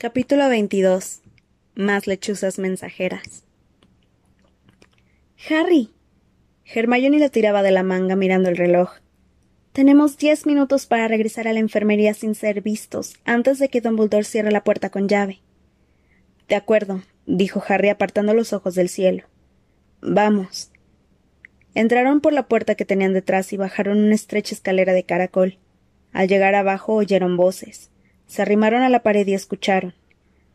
Capítulo 22. Más lechuzas mensajeras. Harry. Hermione le tiraba de la manga mirando el reloj. Tenemos diez minutos para regresar a la enfermería sin ser vistos, antes de que Dumbledore cierre la puerta con llave. De acuerdo, dijo Harry apartando los ojos del cielo. Vamos. Entraron por la puerta que tenían detrás y bajaron una estrecha escalera de caracol. Al llegar abajo oyeron voces. Se arrimaron a la pared y escucharon.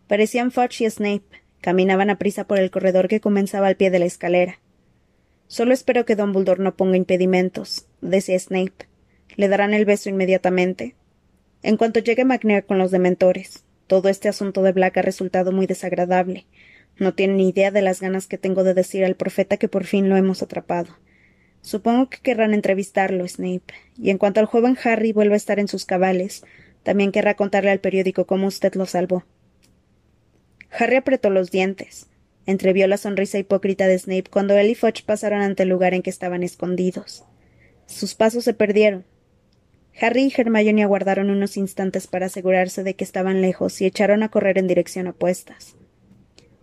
Parecían Fudge y Snape. Caminaban a prisa por el corredor que comenzaba al pie de la escalera. Solo espero que Dumbledore no ponga impedimentos, decía Snape. Le darán el beso inmediatamente. En cuanto llegue McNair con los dementores. Todo este asunto de Black ha resultado muy desagradable. No tiene ni idea de las ganas que tengo de decir al profeta que por fin lo hemos atrapado. Supongo que querrán entrevistarlo, Snape. Y en cuanto al joven Harry vuelva a estar en sus cabales, también querrá contarle al periódico cómo usted lo salvó. Harry apretó los dientes. Entrevió la sonrisa hipócrita de Snape cuando él y Fudge pasaron ante el lugar en que estaban escondidos. Sus pasos se perdieron. Harry y Hermione aguardaron unos instantes para asegurarse de que estaban lejos y echaron a correr en dirección opuestas.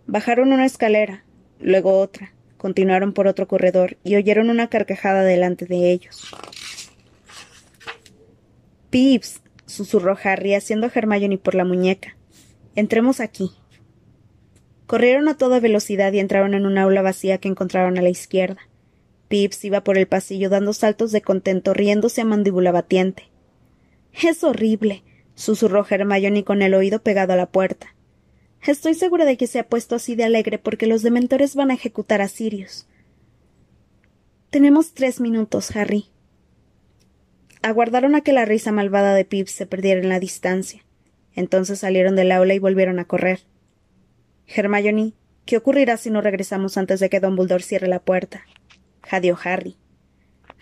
Bajaron una escalera, luego otra, continuaron por otro corredor y oyeron una carcajada delante de ellos. Pips, susurró Harry, haciendo a Hermione por la muñeca. Entremos aquí. Corrieron a toda velocidad y entraron en un aula vacía que encontraron a la izquierda. Pips iba por el pasillo dando saltos de contento, riéndose a mandíbula batiente. Es horrible, susurró Hermione con el oído pegado a la puerta. Estoy segura de que se ha puesto así de alegre porque los dementores van a ejecutar a Sirius. Tenemos tres minutos, Harry, Aguardaron a que la risa malvada de Pips se perdiera en la distancia. Entonces salieron del aula y volvieron a correr. Hermione, ¿qué ocurrirá si no regresamos antes de que Dumbledore cierre la puerta? jadeó Harry.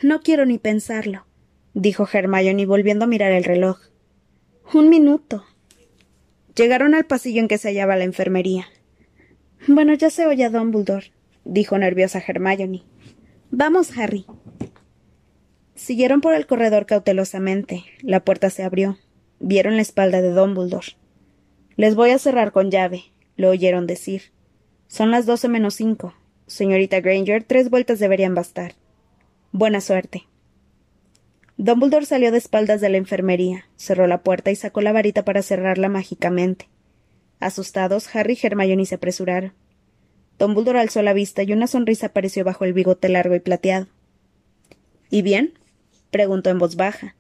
No quiero ni pensarlo, dijo Hermione volviendo a mirar el reloj. Un minuto. Llegaron al pasillo en que se hallaba la enfermería. Bueno, ya se oye a Dumbledore, dijo nerviosa Hermione. Vamos, Harry. Siguieron por el corredor cautelosamente. La puerta se abrió. Vieron la espalda de Dumbledore. Les voy a cerrar con llave, lo oyeron decir. Son las doce menos cinco. Señorita Granger, tres vueltas deberían bastar. Buena suerte. Dumbledore salió de espaldas de la enfermería, cerró la puerta y sacó la varita para cerrarla mágicamente. Asustados, Harry y Hermione se apresuraron. Dumbledore alzó la vista y una sonrisa apareció bajo el bigote largo y plateado. ¿Y bien? Preguntó en voz baja.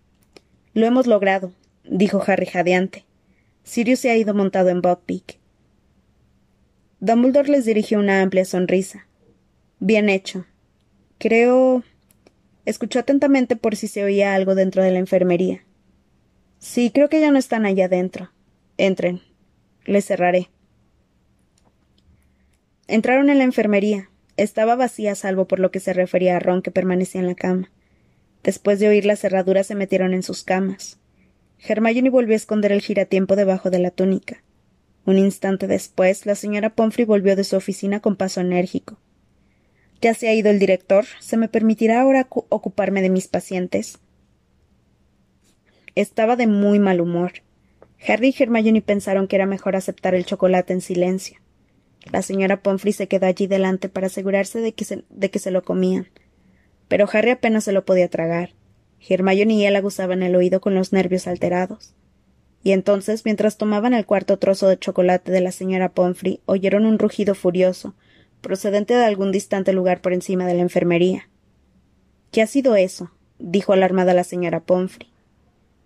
Lo hemos logrado, dijo Harry jadeante. Sirius se ha ido montado en Buckbeak. Dumbledore les dirigió una amplia sonrisa. Bien hecho. Creo. Escuchó atentamente por si se oía algo dentro de la enfermería. Sí, creo que ya no están allá dentro. Entren. Les cerraré. Entraron en la enfermería. Estaba vacía, salvo por lo que se refería a Ron, que permanecía en la cama. Después de oír la cerradura se metieron en sus camas. Hermione volvió a esconder el giratiempo debajo de la túnica. Un instante después, la señora Pomfrey volvió de su oficina con paso enérgico. Ya se ha ido el director. ¿Se me permitirá ahora ocuparme de mis pacientes? Estaba de muy mal humor. Harry y Hermione pensaron que era mejor aceptar el chocolate en silencio. La señora Pomfrey se quedó allí delante para asegurarse de que de que se lo comían pero Harry apenas se lo podía tragar. Hermione y él aguzaban el oído con los nervios alterados. Y entonces, mientras tomaban el cuarto trozo de chocolate de la señora Pomfrey, oyeron un rugido furioso, procedente de algún distante lugar por encima de la enfermería. ¿Qué ha sido eso? dijo alarmada la señora Pomfrey.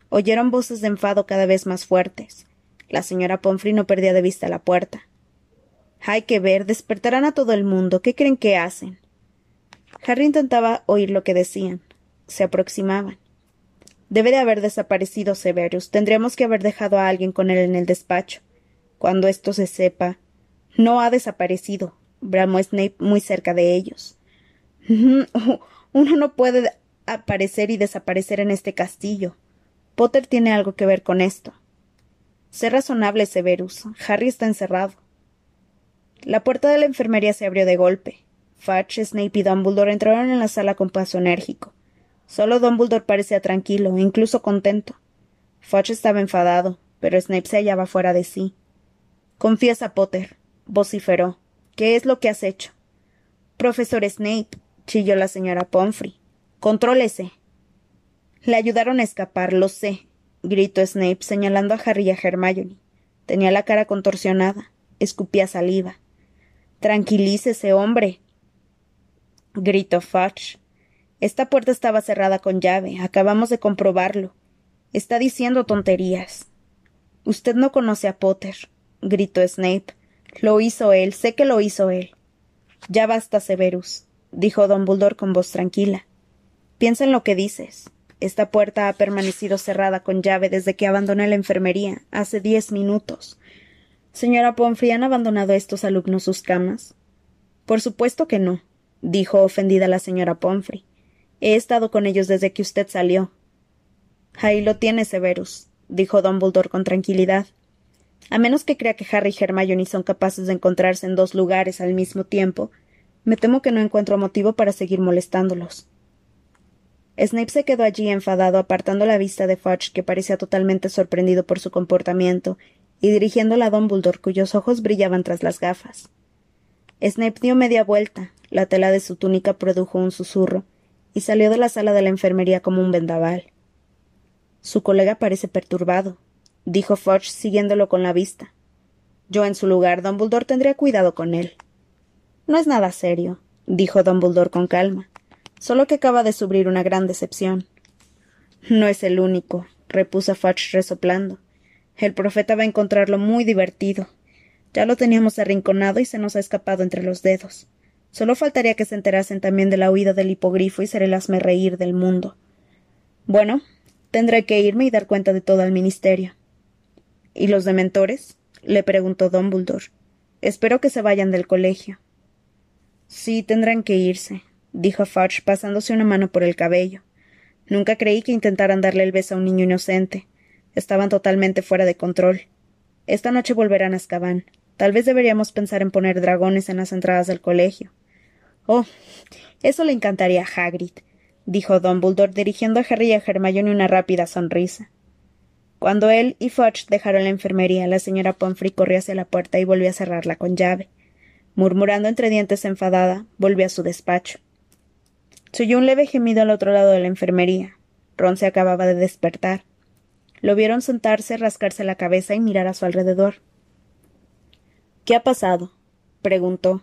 Oyeron voces de enfado cada vez más fuertes. La señora Pomfrey no perdía de vista la puerta. Hay que ver, despertarán a todo el mundo. ¿Qué creen que hacen? Harry intentaba oír lo que decían. Se aproximaban. Debe de haber desaparecido Severus. Tendríamos que haber dejado a alguien con él en el despacho. Cuando esto se sepa. No ha desaparecido. bramó Snape muy cerca de ellos. Uno no puede aparecer y desaparecer en este castillo. Potter tiene algo que ver con esto. Sé razonable, Severus. Harry está encerrado. La puerta de la enfermería se abrió de golpe. Fudge, Snape y Dumbledore entraron en la sala con paso enérgico. Solo Dumbledore parecía tranquilo, e incluso contento. Fudge estaba enfadado, pero Snape se hallaba fuera de sí. Confiesa, Potter, vociferó. ¿Qué es lo que has hecho? Profesor Snape, chilló la señora Pomfrey. Contrólese. Le ayudaron a escapar, lo sé, gritó Snape, señalando a Harry y a Hermione. Tenía la cara contorsionada, escupía saliva. Tranquilícese, hombre, gritó Fudge. Esta puerta estaba cerrada con llave. Acabamos de comprobarlo. Está diciendo tonterías. Usted no conoce a Potter, gritó Snape. Lo hizo él, sé que lo hizo él. Ya basta, Severus, dijo Dumbledore con voz tranquila. Piensa en lo que dices. Esta puerta ha permanecido cerrada con llave desde que abandoné la enfermería, hace diez minutos. Señora Pomfrey, ¿han abandonado estos alumnos sus camas? Por supuesto que no, dijo ofendida la señora Pomfrey. He estado con ellos desde que usted salió. Ahí lo tiene, Severus, dijo Dumbledore con tranquilidad. A menos que crea que Harry y Hermione son capaces de encontrarse en dos lugares al mismo tiempo, me temo que no encuentro motivo para seguir molestándolos. Snape se quedó allí enfadado, apartando la vista de Fudge, que parecía totalmente sorprendido por su comportamiento, y dirigiéndola a Dumbledore, cuyos ojos brillaban tras las gafas. Snape dio media vuelta, la tela de su túnica produjo un susurro, y salió de la sala de la enfermería como un vendaval. Su colega parece perturbado, dijo Fudge siguiéndolo con la vista. Yo en su lugar, Dumbledore tendría cuidado con él. No es nada serio, dijo Dumbledore con calma, solo que acaba de sufrir una gran decepción. No es el único, repuso Fudge resoplando. El profeta va a encontrarlo muy divertido. Ya lo teníamos arrinconado y se nos ha escapado entre los dedos. Solo faltaría que se enterasen también de la huida del hipogrifo y seré el asme reír del mundo. Bueno, tendré que irme y dar cuenta de todo al ministerio. ¿Y los dementores? le preguntó Dumbledore. Espero que se vayan del colegio. Sí, tendrán que irse, dijo Fudge pasándose una mano por el cabello. Nunca creí que intentaran darle el beso a un niño inocente. Estaban totalmente fuera de control. Esta noche volverán a Azkaban. Tal vez deberíamos pensar en poner dragones en las entradas del colegio. Oh, eso le encantaría a Hagrid, dijo Dumbledore dirigiendo a Harry y a Hermione una rápida sonrisa. Cuando él y Fudge dejaron la enfermería, la señora Pomfrey corrió hacia la puerta y volvió a cerrarla con llave. Murmurando entre dientes enfadada, volvió a su despacho. Se oyó un leve gemido al otro lado de la enfermería. Ron se acababa de despertar. Lo vieron sentarse, rascarse la cabeza y mirar a su alrededor. ¿Qué ha pasado? preguntó.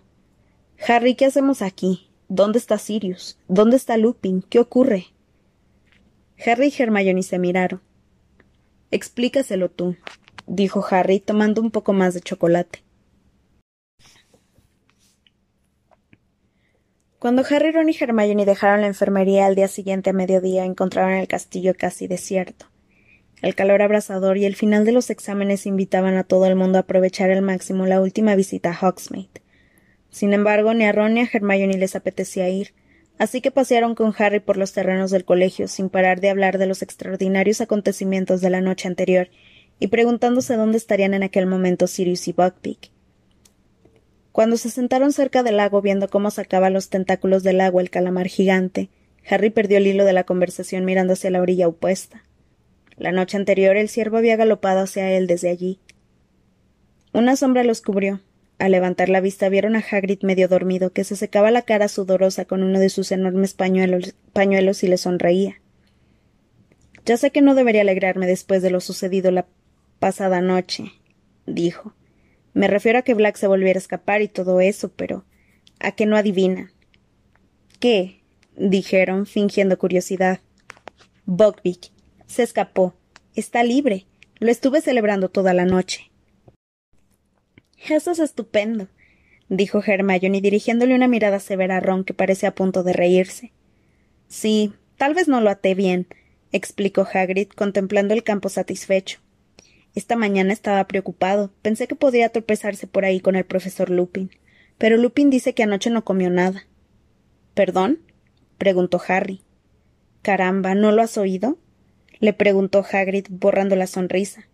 Harry, ¿qué hacemos aquí? ¿Dónde está Sirius? ¿Dónde está Lupin? ¿Qué ocurre? Harry y Hermione se miraron. Explícaselo tú, dijo Harry, tomando un poco más de chocolate. Cuando Harry, Ron y Hermione dejaron la enfermería al día siguiente a mediodía, encontraron el castillo casi desierto. El calor abrasador y el final de los exámenes invitaban a todo el mundo a aprovechar al máximo la última visita a Hogsmeade. Sin embargo, ni a Ron ni a Hermione les apetecía ir, así que pasearon con Harry por los terrenos del colegio sin parar de hablar de los extraordinarios acontecimientos de la noche anterior y preguntándose dónde estarían en aquel momento Sirius y Buckbeak. Cuando se sentaron cerca del lago viendo cómo sacaba los tentáculos del agua el calamar gigante, Harry perdió el hilo de la conversación mirando hacia la orilla opuesta. La noche anterior el ciervo había galopado hacia él desde allí. Una sombra los cubrió, al levantar la vista vieron a Hagrid medio dormido, que se secaba la cara sudorosa con uno de sus enormes pañuelos, y le sonreía. Ya sé que no debería alegrarme después de lo sucedido la pasada noche, dijo. Me refiero a que Black se volviera a escapar y todo eso, pero a que no adivinan. ¿Qué? dijeron, fingiendo curiosidad. Buckbeak. Se escapó. Está libre. Lo estuve celebrando toda la noche. Eso es estupendo, dijo Hermione dirigiéndole una mirada severa a Ron que parece a punto de reírse. Sí, tal vez no lo até bien, explicó Hagrid, contemplando el campo satisfecho. Esta mañana estaba preocupado. Pensé que podría tropezarse por ahí con el profesor Lupin. Pero Lupin dice que anoche no comió nada. ¿Perdón? preguntó Harry. Caramba, ¿no lo has oído? le preguntó Hagrid, borrando la sonrisa.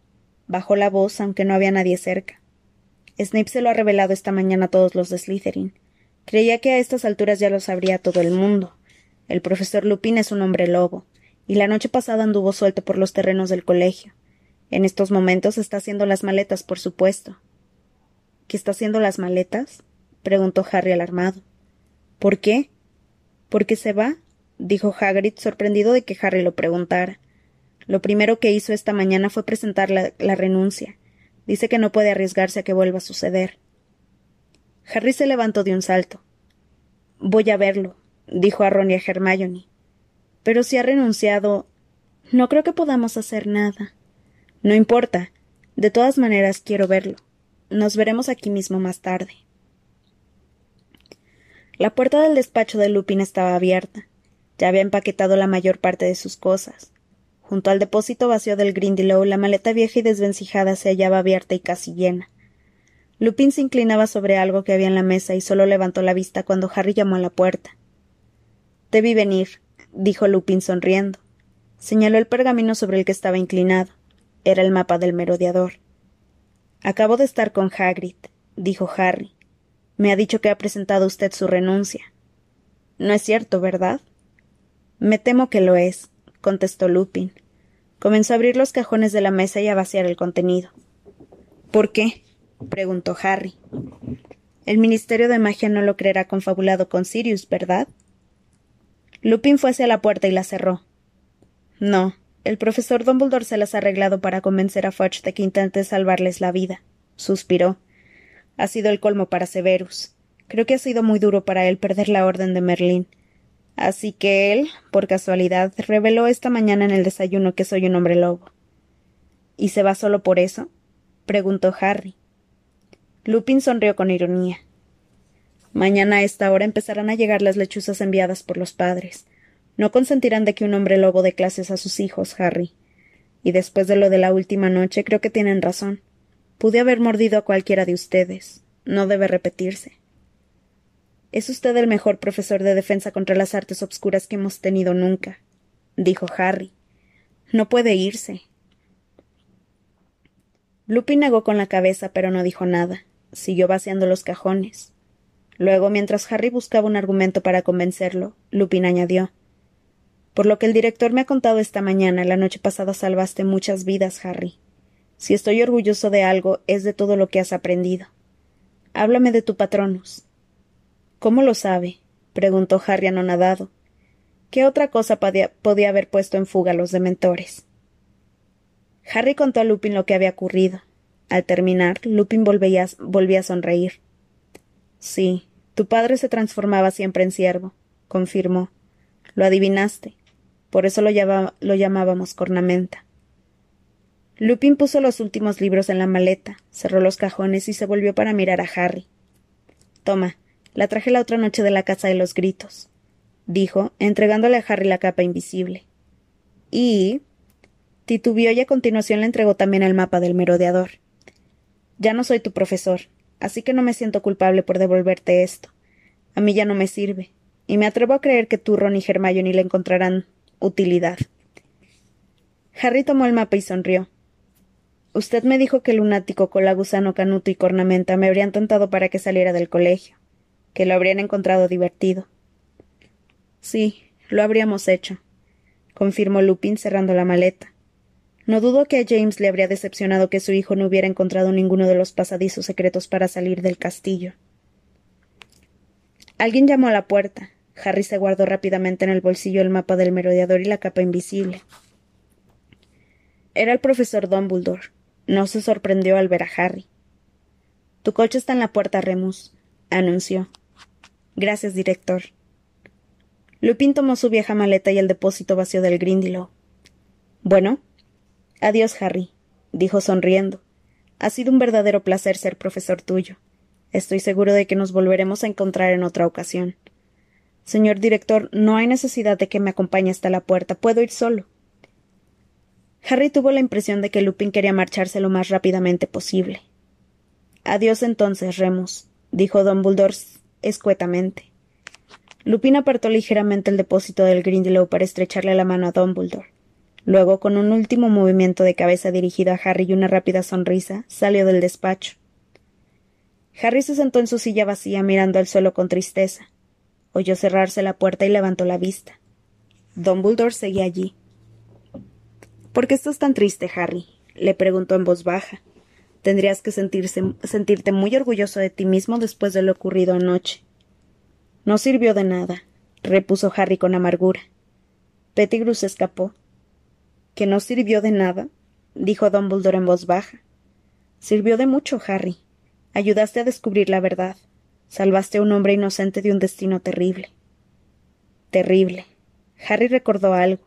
Bajó la voz, aunque no había nadie cerca. Snape se lo ha revelado esta mañana a todos los de Slytherin. Creía que a estas alturas ya lo sabría todo el mundo. El profesor Lupin es un hombre lobo, y la noche pasada anduvo suelto por los terrenos del colegio. En estos momentos está haciendo las maletas, por supuesto. ¿Que está haciendo las maletas? preguntó Harry alarmado. ¿Por qué? ¿Por qué se va? dijo Hagrid, sorprendido de que Harry lo preguntara. Lo primero que hizo esta mañana fue presentar la, la renuncia. Dice que no puede arriesgarse a que vuelva a suceder. Harry se levantó de un salto. Voy a verlo, dijo a Ron y a Hermione. Pero si ha renunciado. No creo que podamos hacer nada. No importa. De todas maneras quiero verlo. Nos veremos aquí mismo más tarde. La puerta del despacho de Lupin estaba abierta. Ya había empaquetado la mayor parte de sus cosas. Junto al depósito vacío del Grindylow, la maleta vieja y desvencijada se hallaba abierta y casi llena. Lupin se inclinaba sobre algo que había en la mesa y solo levantó la vista cuando Harry llamó a la puerta. Te vi venir, dijo Lupin sonriendo. Señaló el pergamino sobre el que estaba inclinado. Era el mapa del merodeador. Acabo de estar con Hagrid, dijo Harry. Me ha dicho que ha presentado usted su renuncia. No es cierto, ¿verdad? Me temo que lo es, contestó Lupin. Comenzó a abrir los cajones de la mesa y a vaciar el contenido. ¿Por qué? preguntó Harry. El Ministerio de Magia no lo creerá confabulado con Sirius, ¿verdad? Lupin fue hacia la puerta y la cerró. No, el profesor Dumbledore se las ha arreglado para convencer a Fudge de que intente salvarles la vida. Suspiró. Ha sido el colmo para Severus. Creo que ha sido muy duro para él perder la orden de Merlín. Así que él, por casualidad, reveló esta mañana en el desayuno que soy un hombre lobo. ¿Y se va solo por eso? preguntó Harry. Lupin sonrió con ironía. Mañana a esta hora empezarán a llegar las lechuzas enviadas por los padres. No consentirán de que un hombre lobo dé clases a sus hijos, Harry. Y después de lo de la última noche, creo que tienen razón. Pude haber mordido a cualquiera de ustedes. No debe repetirse. Es usted el mejor profesor de defensa contra las artes obscuras que hemos tenido nunca, dijo Harry. No puede irse. Lupin negó con la cabeza, pero no dijo nada siguió vaciando los cajones. Luego, mientras Harry buscaba un argumento para convencerlo, Lupin añadió Por lo que el director me ha contado esta mañana, la noche pasada salvaste muchas vidas, Harry. Si estoy orgulloso de algo, es de todo lo que has aprendido. Háblame de tu patronus. ¿Cómo lo sabe? preguntó Harry anonadado. ¿Qué otra cosa podía, haber puesto en fuga a los dementores? Harry contó a Lupin lo que había ocurrido, al terminar, Lupin volvía, a sonreír. Sí, tu padre se transformaba siempre en ciervo, confirmó. Lo adivinaste. Por eso lo, lo llamábamos cornamenta. Lupin puso los últimos libros en la maleta, cerró los cajones y se volvió para mirar a Harry. Toma, la traje la otra noche de la casa de los gritos, dijo, entregándole a Harry la capa invisible. Y. titubió y a continuación le entregó también el mapa del merodeador. Ya no soy tu profesor, así que no me siento culpable por devolverte esto. A mí ya no me sirve, y me atrevo a creer que tú, Ron y Hermione le encontrarán utilidad. Harry tomó el mapa y sonrió. Usted me dijo que el lunático, cola, gusano, canuto y cornamenta me habrían tentado para que saliera del colegio, que lo habrían encontrado divertido. Sí, lo habríamos hecho, confirmó Lupin cerrando la maleta. No dudo que a James le habría decepcionado que su hijo no hubiera encontrado ninguno de los pasadizos secretos para salir del castillo. Alguien llamó a la puerta. Harry se guardó rápidamente en el bolsillo el mapa del merodeador y la capa invisible. Era el profesor Dumbledore. No se sorprendió al ver a Harry. Tu coche está en la puerta, Remus, anunció. Gracias, director. Lupin tomó su vieja maleta y el depósito vacío del Grindylow. Bueno, Adiós, Harry, dijo sonriendo. Ha sido un verdadero placer ser profesor tuyo. Estoy seguro de que nos volveremos a encontrar en otra ocasión. Señor director, no hay necesidad de que me acompañe hasta la puerta. Puedo ir solo. Harry tuvo la impresión de que Lupin quería marcharse lo más rápidamente posible. Adiós entonces, Remus, dijo Dumbledore escuetamente. Lupin apartó ligeramente el depósito del Grindelow para estrecharle la mano a Dumbledore. Luego, con un último movimiento de cabeza dirigido a Harry y una rápida sonrisa, salió del despacho. Harry se sentó en su silla vacía mirando al suelo con tristeza. Oyó cerrarse la puerta y levantó la vista. Dumbledore seguía allí. ¿Por qué estás tan triste, Harry? le preguntó en voz baja. Tendrías que sentirte muy orgulloso de ti mismo después de lo ocurrido anoche. No sirvió de nada, repuso Harry con amargura. Pettigrew se escapó. ¿Que no sirvió de nada? dijo Dumbledore en voz baja. Sirvió de mucho, Harry. Ayudaste a descubrir la verdad. Salvaste a un hombre inocente de un destino terrible. Terrible. Harry recordó algo,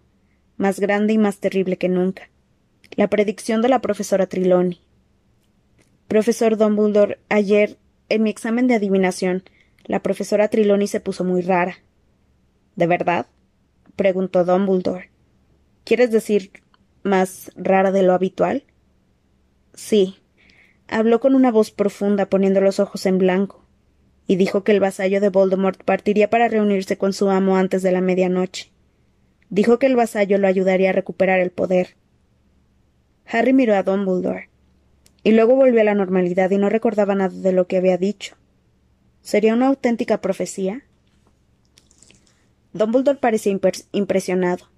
más grande y más terrible que nunca. La predicción de la profesora Triloni. Profesor Dumbledore, ayer, en mi examen de adivinación, la profesora Triloni se puso muy rara. ¿De verdad? preguntó Dumbledore. ¿Quieres decir más rara de lo habitual? Sí. Habló con una voz profunda, poniendo los ojos en blanco, y dijo que el vasallo de Voldemort partiría para reunirse con su amo antes de la medianoche. Dijo que el vasallo lo ayudaría a recuperar el poder. Harry miró a Dumbledore, y luego volvió a la normalidad y no recordaba nada de lo que había dicho. ¿Sería una auténtica profecía? Dumbledore parecía impresionado.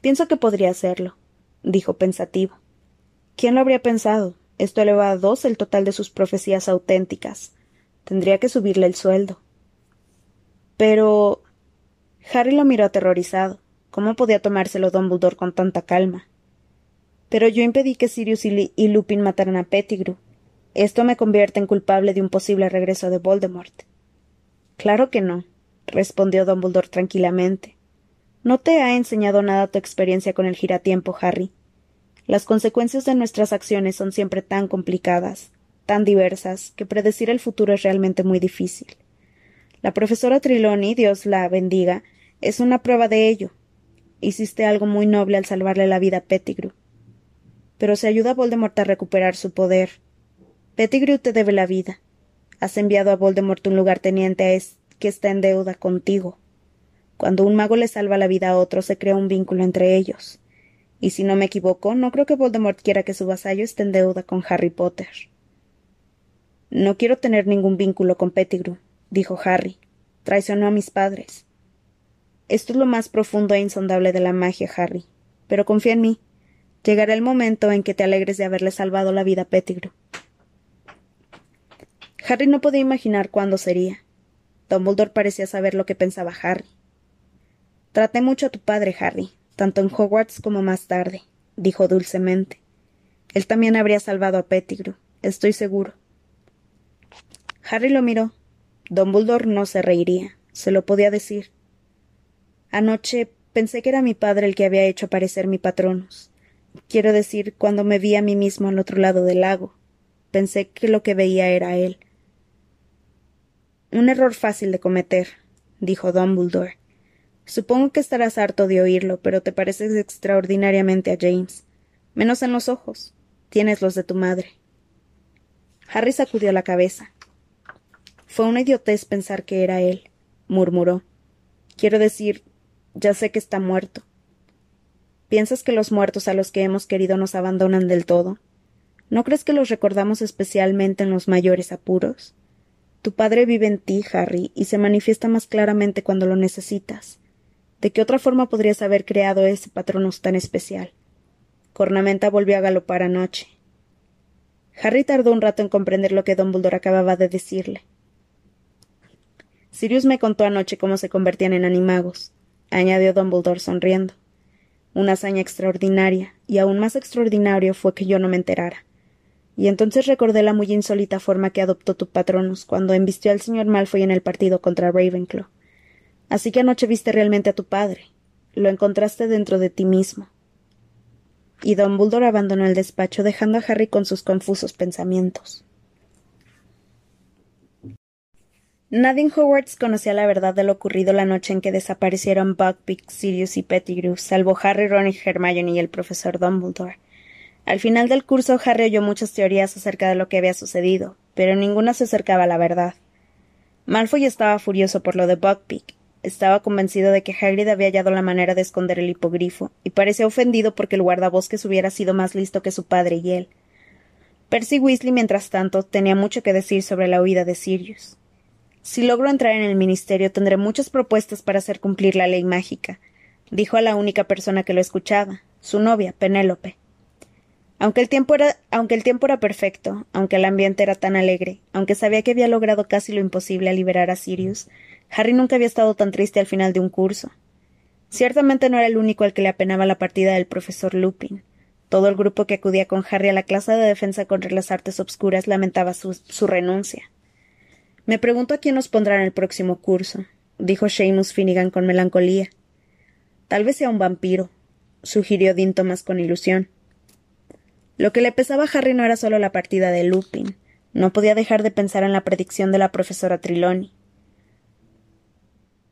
Pienso que podría hacerlo, dijo pensativo. ¿Quién lo habría pensado? Esto eleva a dos el total de sus profecías auténticas. Tendría que subirle el sueldo. Pero. Harry lo miró aterrorizado. ¿Cómo podía tomárselo Dumbledore con tanta calma? Pero yo impedí que Sirius y, Lupin mataran a Pettigrew. Esto me convierte en culpable de un posible regreso de Voldemort. Claro que no, respondió Dumbledore tranquilamente. No te ha enseñado nada tu experiencia con el giratiempo, Harry. Las consecuencias de nuestras acciones son siempre tan complicadas, tan diversas, que predecir el futuro es realmente muy difícil. La profesora Triloni, Dios la bendiga, es una prueba de ello. Hiciste algo muy noble al salvarle la vida a Pettigrew. Pero se ayuda a Voldemort a recuperar su poder. Pettigrew te debe la vida. Has enviado a Voldemort un lugarteniente que está en deuda contigo. Cuando un mago le salva la vida a otro, se crea un vínculo entre ellos. Y si no me equivoco, no creo que Voldemort quiera que su vasallo esté en deuda con Harry Potter. No quiero tener ningún vínculo con Pettigrew, dijo Harry. Traicionó a mis padres. Esto es lo más profundo e insondable de la magia, Harry. Pero confía en mí. Llegará el momento en que te alegres de haberle salvado la vida a Pettigrew. Harry no podía imaginar cuándo sería. Dumbledore parecía saber lo que pensaba Harry. Traté mucho a tu padre, Harry, tanto en Hogwarts como más tarde, dijo dulcemente. Él también habría salvado a Pettigrew, estoy seguro. Harry lo miró. Dumbledore no se reiría, se lo podía decir. Anoche pensé que era mi padre el que había hecho aparecer mi patronus. Quiero decir, cuando me vi a mí mismo al otro lado del lago, pensé que lo que veía era él. Un error fácil de cometer, dijo Dumbledore. Supongo que estarás harto de oírlo, pero te pareces extraordinariamente a James. Menos en los ojos. Tienes los de tu madre. Harry sacudió la cabeza. Fue una idiotez pensar que era él, murmuró. Quiero decir, ya sé que está muerto. ¿Piensas que los muertos a los que hemos querido nos abandonan del todo? ¿No crees que los recordamos especialmente en los mayores apuros? Tu padre vive en ti, Harry, y se manifiesta más claramente cuando lo necesitas. ¿De qué otra forma podrías haber creado ese patronus tan especial? Cornamenta volvió a galopar anoche. Harry tardó un rato en comprender lo que Dumbledore acababa de decirle. Sirius me contó anoche cómo se convertían en animagos, añadió Dumbledore sonriendo. Una hazaña extraordinaria, y aún más extraordinario fue que yo no me enterara. Y entonces recordé la muy insólita forma que adoptó tu patronus cuando embistió al señor Malfoy en el partido contra Ravenclaw. Así que anoche viste realmente a tu padre. Lo encontraste dentro de ti mismo. Y Dumbledore abandonó el despacho dejando a Harry con sus confusos pensamientos. Nadie en Hogwarts conocía la verdad de lo ocurrido la noche en que desaparecieron Buckbeak, Sirius y Pettigrew, salvo Harry, Ron y Hermione y el profesor Dumbledore. Al final del curso, Harry oyó muchas teorías acerca de lo que había sucedido, pero ninguna se acercaba a la verdad. Malfoy estaba furioso por lo de Buckbeak, estaba convencido de que Hagrid había hallado la manera de esconder el hipogrifo, y parecía ofendido porque el guardabosques hubiera sido más listo que su padre y él. Percy Weasley, mientras tanto, tenía mucho que decir sobre la huida de Sirius. Si logro entrar en el ministerio, tendré muchas propuestas para hacer cumplir la ley mágica, dijo a la única persona que lo escuchaba, su novia, Penélope. Aunque el, tiempo era, aunque el tiempo era perfecto, aunque el ambiente era tan alegre, aunque sabía que había logrado casi lo imposible al liberar a Sirius, Harry nunca había estado tan triste al final de un curso. Ciertamente no era el único al que le apenaba la partida del profesor Lupin. Todo el grupo que acudía con Harry a la clase de defensa contra las artes obscuras lamentaba su, su renuncia. Me pregunto a quién nos pondrá en el próximo curso, dijo Seamus Finnegan con melancolía. Tal vez sea un vampiro, sugirió Dean Thomas con ilusión. Lo que le pesaba a Harry no era solo la partida de Lupin. No podía dejar de pensar en la predicción de la profesora Trelawney.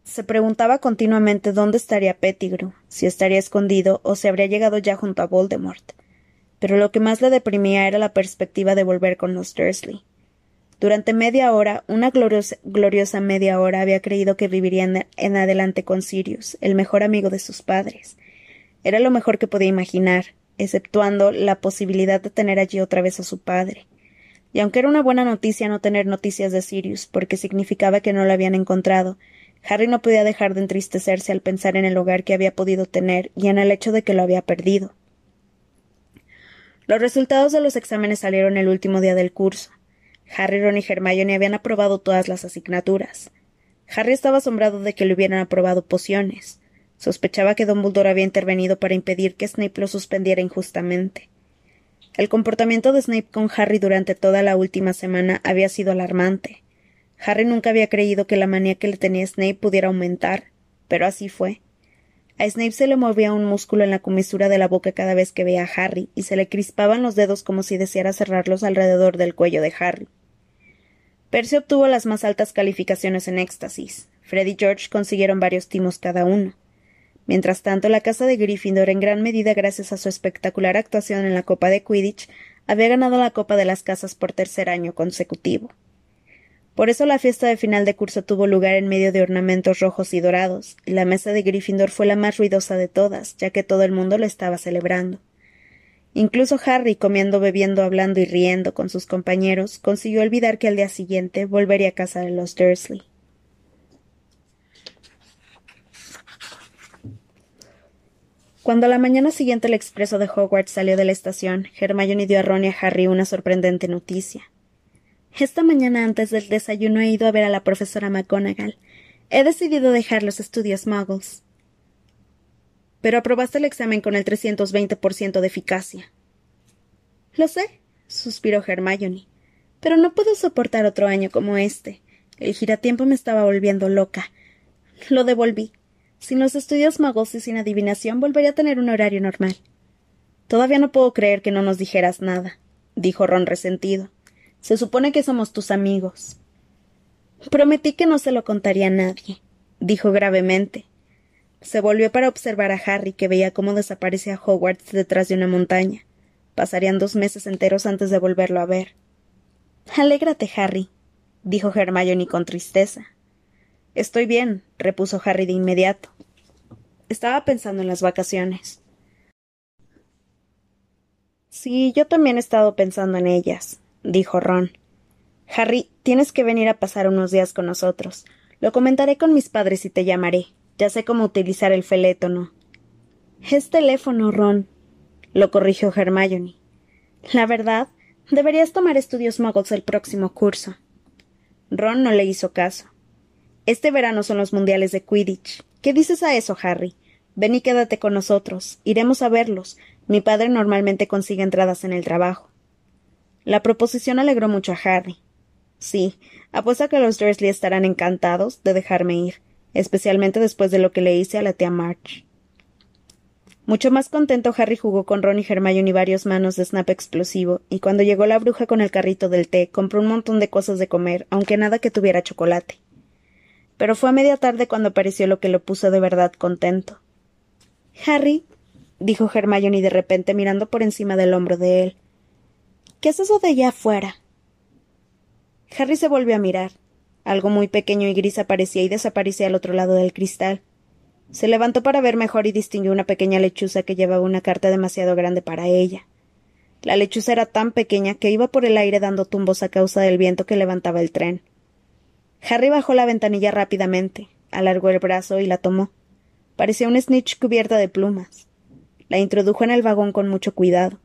Se preguntaba continuamente dónde estaría Pettigrew, si estaría escondido o si habría llegado ya junto a Voldemort. Pero lo que más le deprimía era la perspectiva de volver con los Dursley. Durante media hora, una gloriosa, media hora, había creído que viviría en adelante con Sirius, el mejor amigo de sus padres. Era lo mejor que podía imaginar, exceptuando la posibilidad de tener allí otra vez a su padre. Y aunque era una buena noticia no tener noticias de Sirius, porque significaba que no lo habían encontrado, Harry no podía dejar de entristecerse al pensar en el hogar que había podido tener y en el hecho de que lo había perdido. Los resultados de los exámenes salieron el último día del curso. Harry, Ron y Hermione habían aprobado todas las asignaturas. Harry estaba asombrado de que le hubieran aprobado pociones. Sospechaba que Dumbledore había intervenido para impedir que Snape lo suspendiera injustamente. El comportamiento de Snape con Harry durante toda la última semana había sido alarmante. Harry nunca había creído que la manía que le tenía Snape pudiera aumentar, pero así fue. A Snape se le movía un músculo en la comisura de la boca cada vez que veía a Harry, y se le crispaban los dedos como si deseara cerrarlos alrededor del cuello de Harry. Percy obtuvo las más altas calificaciones en éxtasis. Fred y George consiguieron varios timos cada uno. Mientras tanto, la casa de Gryffindor, en gran medida gracias a su espectacular actuación en la Copa de Quidditch, había ganado la Copa de las Casas por tercer año consecutivo. Por eso la fiesta de final de curso tuvo lugar en medio de ornamentos rojos y dorados, y la mesa de Gryffindor fue la más ruidosa de todas, ya que todo el mundo lo estaba celebrando. Incluso Harry, comiendo, bebiendo, hablando y riendo con sus compañeros, consiguió olvidar que al día siguiente volvería a casa de los Dursley. Cuando la mañana siguiente el expreso de Hogwarts salió de la estación, Hermione dio a Ron y a Harry una sorprendente noticia. Esta mañana antes del desayuno he ido a ver a la profesora McGonagall. He decidido dejar los estudios muggles. Pero aprobaste el examen con el 320% de eficacia. Lo sé, suspiró Hermione. Pero no puedo soportar otro año como este. El giratiempo me estaba volviendo loca. Lo devolví. Sin los estudios magos y sin adivinación volvería a tener un horario normal. Todavía no puedo creer que no nos dijeras nada, dijo Ron resentido. Se supone que somos tus amigos. Prometí que no se lo contaría a nadie, dijo gravemente. Se volvió para observar a Harry, que veía cómo desaparecía Hogwarts detrás de una montaña. Pasarían dos meses enteros antes de volverlo a ver. Alégrate, Harry, dijo Hermione con tristeza. Estoy bien, repuso Harry de inmediato. Estaba pensando en las vacaciones. Sí, yo también he estado pensando en ellas, dijo Ron. Harry, tienes que venir a pasar unos días con nosotros. Lo comentaré con mis padres y te llamaré. Ya sé cómo utilizar el felétono. Es teléfono, Ron, lo corrigió Hermione. La verdad, deberías tomar estudios muggles el próximo curso. Ron no le hizo caso. Este verano son los mundiales de Quidditch. ¿Qué dices a eso, Harry? Ven y quédate con nosotros. Iremos a verlos. Mi padre normalmente consigue entradas en el trabajo. La proposición alegró mucho a Harry. Sí, apuesto a que los Dursley estarán encantados de dejarme ir especialmente después de lo que le hice a la tía March. Mucho más contento, Harry jugó con Ron y Hermione varios manos de snap explosivo, y cuando llegó la bruja con el carrito del té, compró un montón de cosas de comer, aunque nada que tuviera chocolate. Pero fue a media tarde cuando apareció lo que lo puso de verdad contento. Harry, dijo Hermione de repente mirando por encima del hombro de él. ¿Qué es eso de allá afuera? Harry se volvió a mirar. Algo muy pequeño y gris aparecía y desaparecía al otro lado del cristal. Se levantó para ver mejor y distinguió una pequeña lechuza que llevaba una carta demasiado grande para ella. La lechuza era tan pequeña que iba por el aire dando tumbos a causa del viento que levantaba el tren. Harry bajó la ventanilla rápidamente, alargó el brazo y la tomó. Parecía un snitch cubierta de plumas. La introdujo en el vagón con mucho cuidado.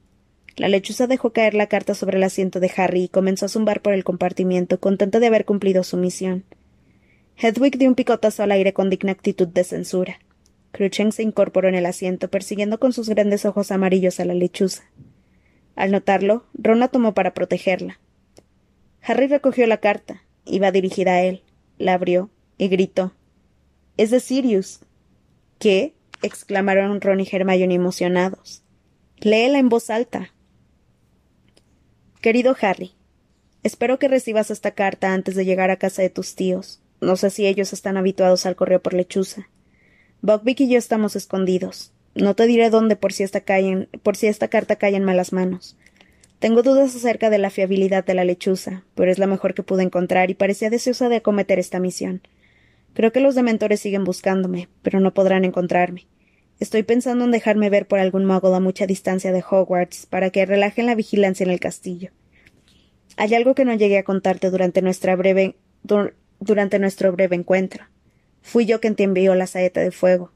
La lechuza dejó caer la carta sobre el asiento de Harry y comenzó a zumbar por el compartimiento, contenta de haber cumplido su misión. Hedwig dio un picotazo al aire con digna actitud de censura. Cruchen se incorporó en el asiento, persiguiendo con sus grandes ojos amarillos a la lechuza. Al notarlo, Ron la tomó para protegerla. Harry recogió la carta. Iba dirigida a él. La abrió y gritó. Es de Sirius. ¿Qué? exclamaron Ron y Hermione emocionados. Léela en voz alta. Querido Harry, espero que recibas esta carta antes de llegar a casa de tus tíos. No sé si ellos están habituados al correo por lechuza. Buckbeak y yo estamos escondidos. No te diré dónde por si esta, por si esta carta cae en malas manos. Tengo dudas acerca de la fiabilidad de la lechuza, pero es la mejor que pude encontrar y parecía deseosa de acometer esta misión. Creo que los dementores siguen buscándome, pero no podrán encontrarme. Estoy pensando en dejarme ver por algún mago a mucha distancia de Hogwarts para que relajen la vigilancia en el castillo. Hay algo que no llegué a contarte durante nuestra breve durante nuestro breve encuentro. Fui yo quien te envió la saeta de fuego.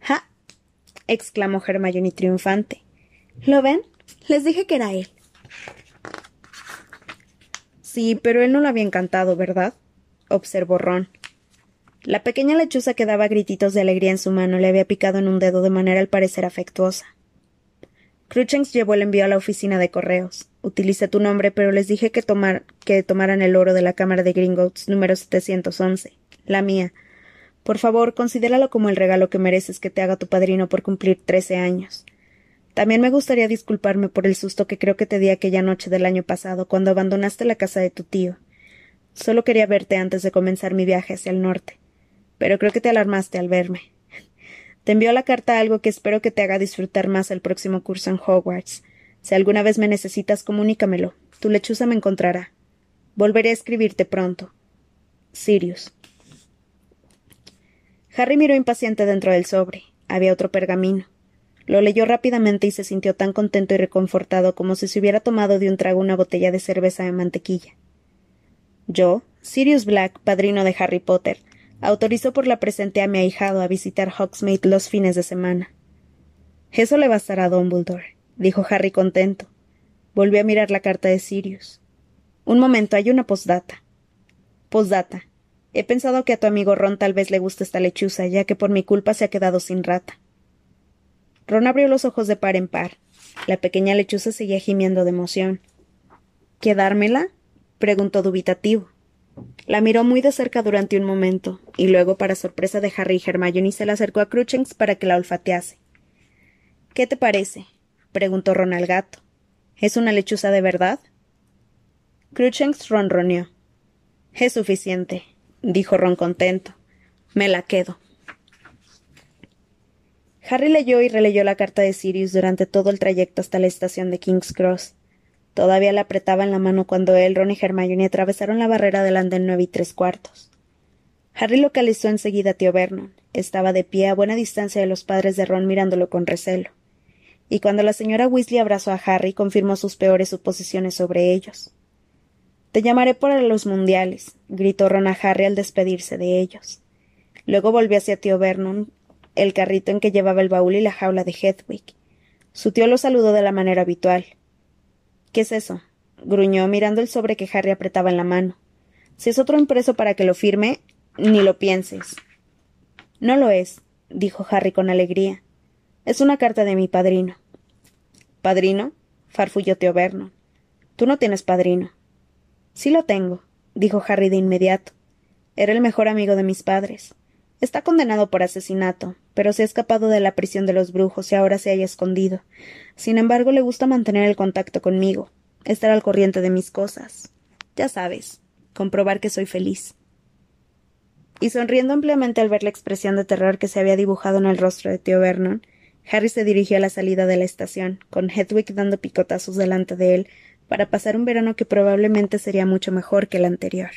¡Ja! exclamó Hermione triunfante. ¿Lo ven? Les dije que era él. Sí, pero él no lo había encantado, ¿verdad? observó Ron. La pequeña lechuza que daba grititos de alegría en su mano le había picado en un dedo de manera al parecer afectuosa. Cruchens llevó el envío a la oficina de correos. Utilicé tu nombre, pero les dije que, tomar, que tomaran el oro de la Cámara de Gringotts número 711, la mía. Por favor, considéralo como el regalo que mereces que te haga tu padrino por cumplir trece años. También me gustaría disculparme por el susto que creo que te di aquella noche del año pasado cuando abandonaste la casa de tu tío. Solo quería verte antes de comenzar mi viaje hacia el norte. Pero creo que te alarmaste al verme. Te envío la carta algo que espero que te haga disfrutar más el próximo curso en Hogwarts. Si alguna vez me necesitas, comunícamelo. Tu lechuza me encontrará. Volveré a escribirte pronto. Sirius. Harry miró impaciente dentro del sobre. Había otro pergamino. Lo leyó rápidamente y se sintió tan contento y reconfortado como si se hubiera tomado de un trago una botella de cerveza de mantequilla. Yo, Sirius Black, padrino de Harry Potter, Autorizó por la presente a mi ahijado a visitar Hogsmeade los fines de semana. Eso le bastará a Dumbledore, dijo Harry contento. Volvió a mirar la carta de Sirius. Un momento, hay una postdata. Postdata. He pensado que a tu amigo Ron tal vez le guste esta lechuza, ya que por mi culpa se ha quedado sin rata. Ron abrió los ojos de par en par. La pequeña lechuza seguía gimiendo de emoción. ¿Quedármela? preguntó dubitativo. La miró muy de cerca durante un momento, y luego, para sorpresa de Harry y Hermione, se la acercó a Cruchens para que la olfatease. ¿Qué te parece? preguntó Ron al gato. ¿Es una lechuza de verdad? Cruchens ronroneó. Es suficiente, dijo Ron contento. Me la quedo. Harry leyó y releyó la carta de Sirius durante todo el trayecto hasta la estación de King's Cross. Todavía le apretaba en la mano cuando él, Ron y Hermione atravesaron la barrera del andén nueve y tres cuartos. Harry localizó enseguida a tío Vernon. Estaba de pie a buena distancia de los padres de Ron mirándolo con recelo. Y cuando la señora Weasley abrazó a Harry, confirmó sus peores suposiciones sobre ellos. Te llamaré para los mundiales, gritó Ron a Harry al despedirse de ellos. Luego volvió hacia tío Vernon, el carrito en que llevaba el baúl y la jaula de Hedwig. Su tío lo saludó de la manera habitual. ¿Qué es eso? gruñó mirando el sobre que Harry apretaba en la mano. Si es otro impreso para que lo firme, ni lo pienses. No lo es, dijo Harry con alegría. Es una carta de mi padrino. ¿Padrino? farfulló Tío Vernon. Tú no tienes padrino. Sí lo tengo, dijo Harry de inmediato. Era el mejor amigo de mis padres. Está condenado por asesinato, pero se ha escapado de la prisión de los brujos y ahora se haya escondido. Sin embargo, le gusta mantener el contacto conmigo, estar al corriente de mis cosas. Ya sabes, comprobar que soy feliz. Y sonriendo ampliamente al ver la expresión de terror que se había dibujado en el rostro de tío Vernon, Harry se dirigió a la salida de la estación, con Hedwig dando picotazos delante de él, para pasar un verano que probablemente sería mucho mejor que el anterior.